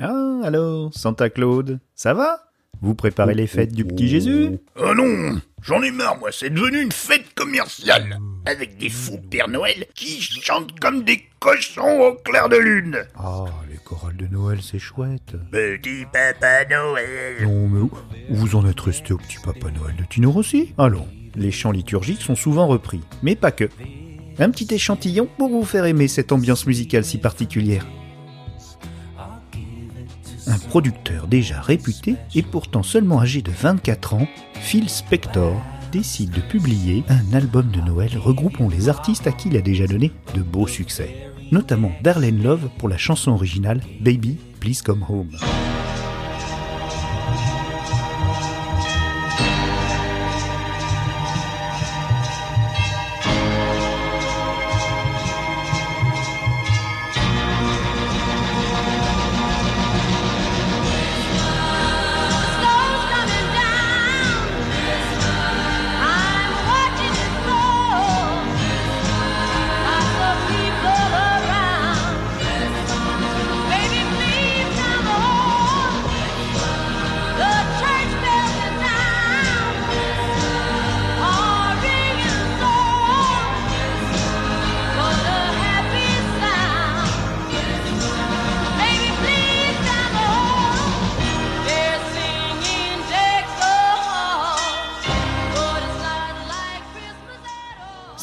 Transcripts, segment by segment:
Ah, alors, Santa Claude, ça va? Vous préparez les fêtes du petit Jésus? Oh non J'en ai marre, moi, c'est devenu une fête commerciale Avec des fous Père Noël qui chantent comme des cochons au clair de lune Ah, les chorales de Noël, c'est chouette. Petit Papa Noël Non, mais vous en êtes resté au petit Papa Noël de Tino Rossi? Allons, les chants liturgiques sont souvent repris, mais pas que. Un petit échantillon pour vous faire aimer cette ambiance musicale si particulière. Un producteur déjà réputé et pourtant seulement âgé de 24 ans, Phil Spector décide de publier un album de Noël regroupant les artistes à qui il a déjà donné de beaux succès, notamment Darlene Love pour la chanson originale Baby Please Come Home.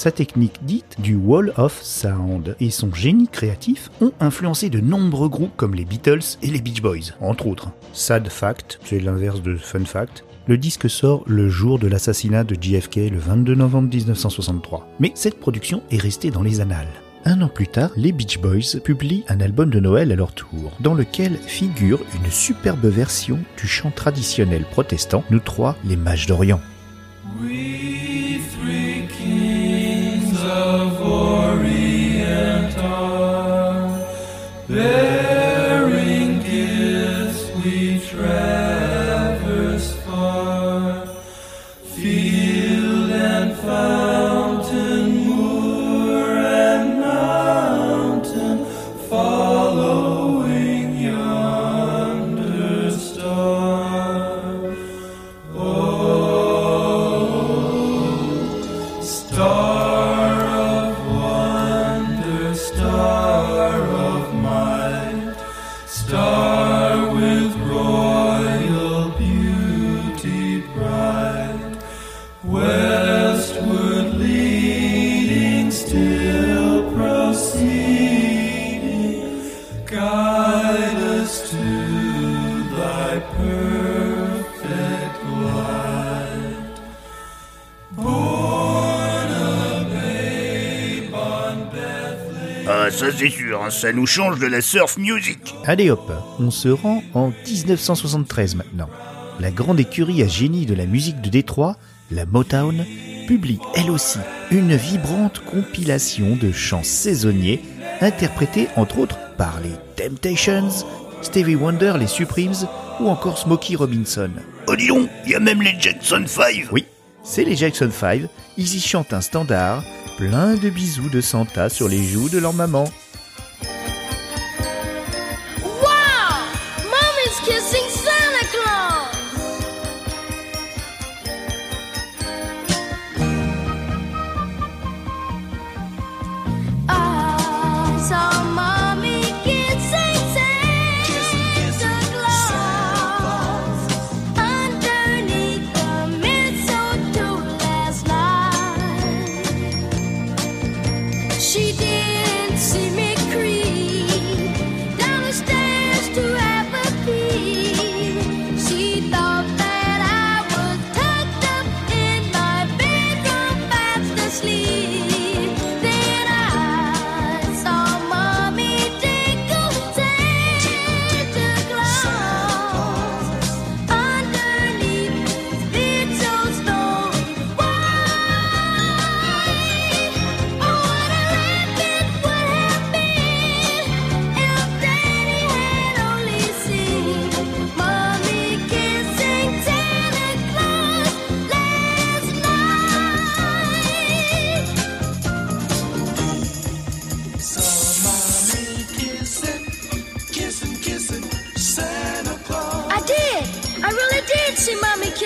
Sa technique dite du Wall of Sound et son génie créatif ont influencé de nombreux groupes comme les Beatles et les Beach Boys, entre autres. Sad Fact, c'est l'inverse de Fun Fact. Le disque sort le jour de l'assassinat de JFK le 22 novembre 1963. Mais cette production est restée dans les annales. Un an plus tard, les Beach Boys publient un album de Noël à leur tour, dans lequel figure une superbe version du chant traditionnel protestant Nous trois, les mages d'Orient. Ah, ça c'est sûr, hein, ça nous change de la surf music Allez hop, on se rend en 1973 maintenant. La grande écurie à génie de la musique de Détroit, la Motown, publie elle aussi une vibrante compilation de chants saisonniers interprétés entre autres par les Temptations, Stevie Wonder, les Supremes ou encore Smokey Robinson. Oh dis donc, il y a même les Jackson 5 Oui, c'est les Jackson 5, ils y chantent un standard, plein de bisous de Santa sur les joues de leur maman.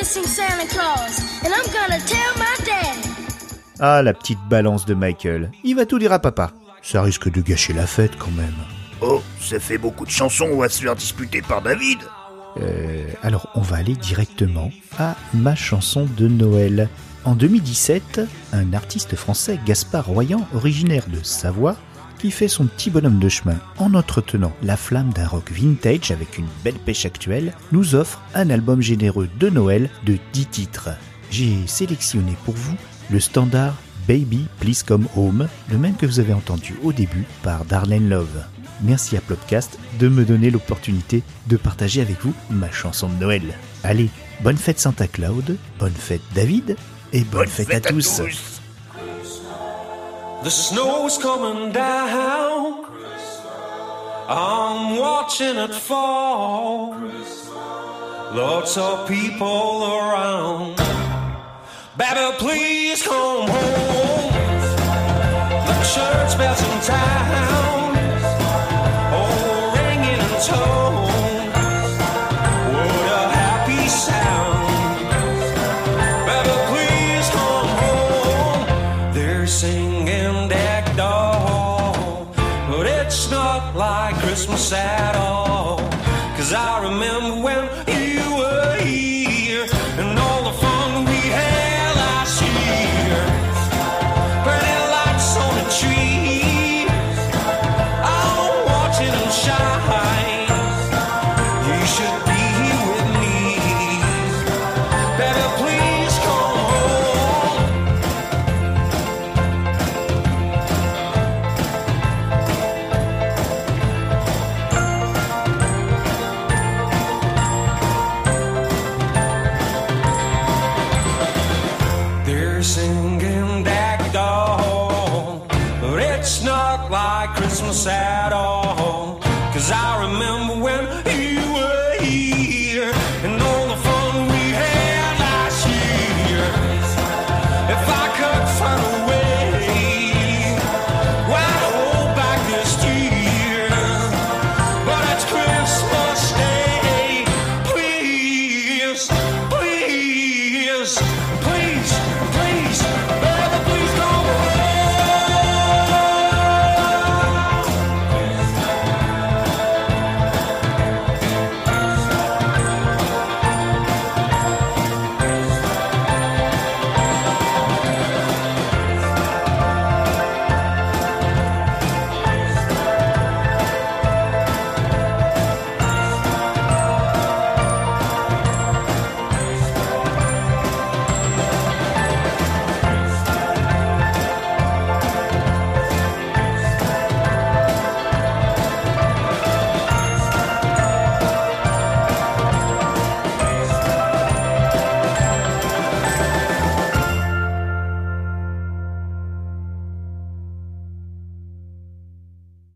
Missing Santa Claus, and I'm gonna tell my daddy. Ah, la petite balance de Michael. Il va tout dire à papa. Ça risque de gâcher la fête quand même. Oh, ça fait beaucoup de chansons, on va se faire disputer par David. Euh, alors, on va aller directement à ma chanson de Noël. En 2017, un artiste français, Gaspard Royan, originaire de Savoie, qui fait son petit bonhomme de chemin en entretenant la flamme d'un rock vintage avec une belle pêche actuelle, nous offre un album généreux de Noël de 10 titres. J'ai sélectionné pour vous le standard Baby Please Come Home, le même que vous avez entendu au début par Darlene Love. Merci à Plopcast de me donner l'opportunité de partager avec vous ma chanson de Noël. Allez, bonne fête Santa Claus, bonne fête David, et bonne, fête, à tous. The snow's coming down. I'm watching it fall. Lots of people around. Baby, please come home. The church bells in town. Oh, ringing in tones. sadness at all. Cause I remember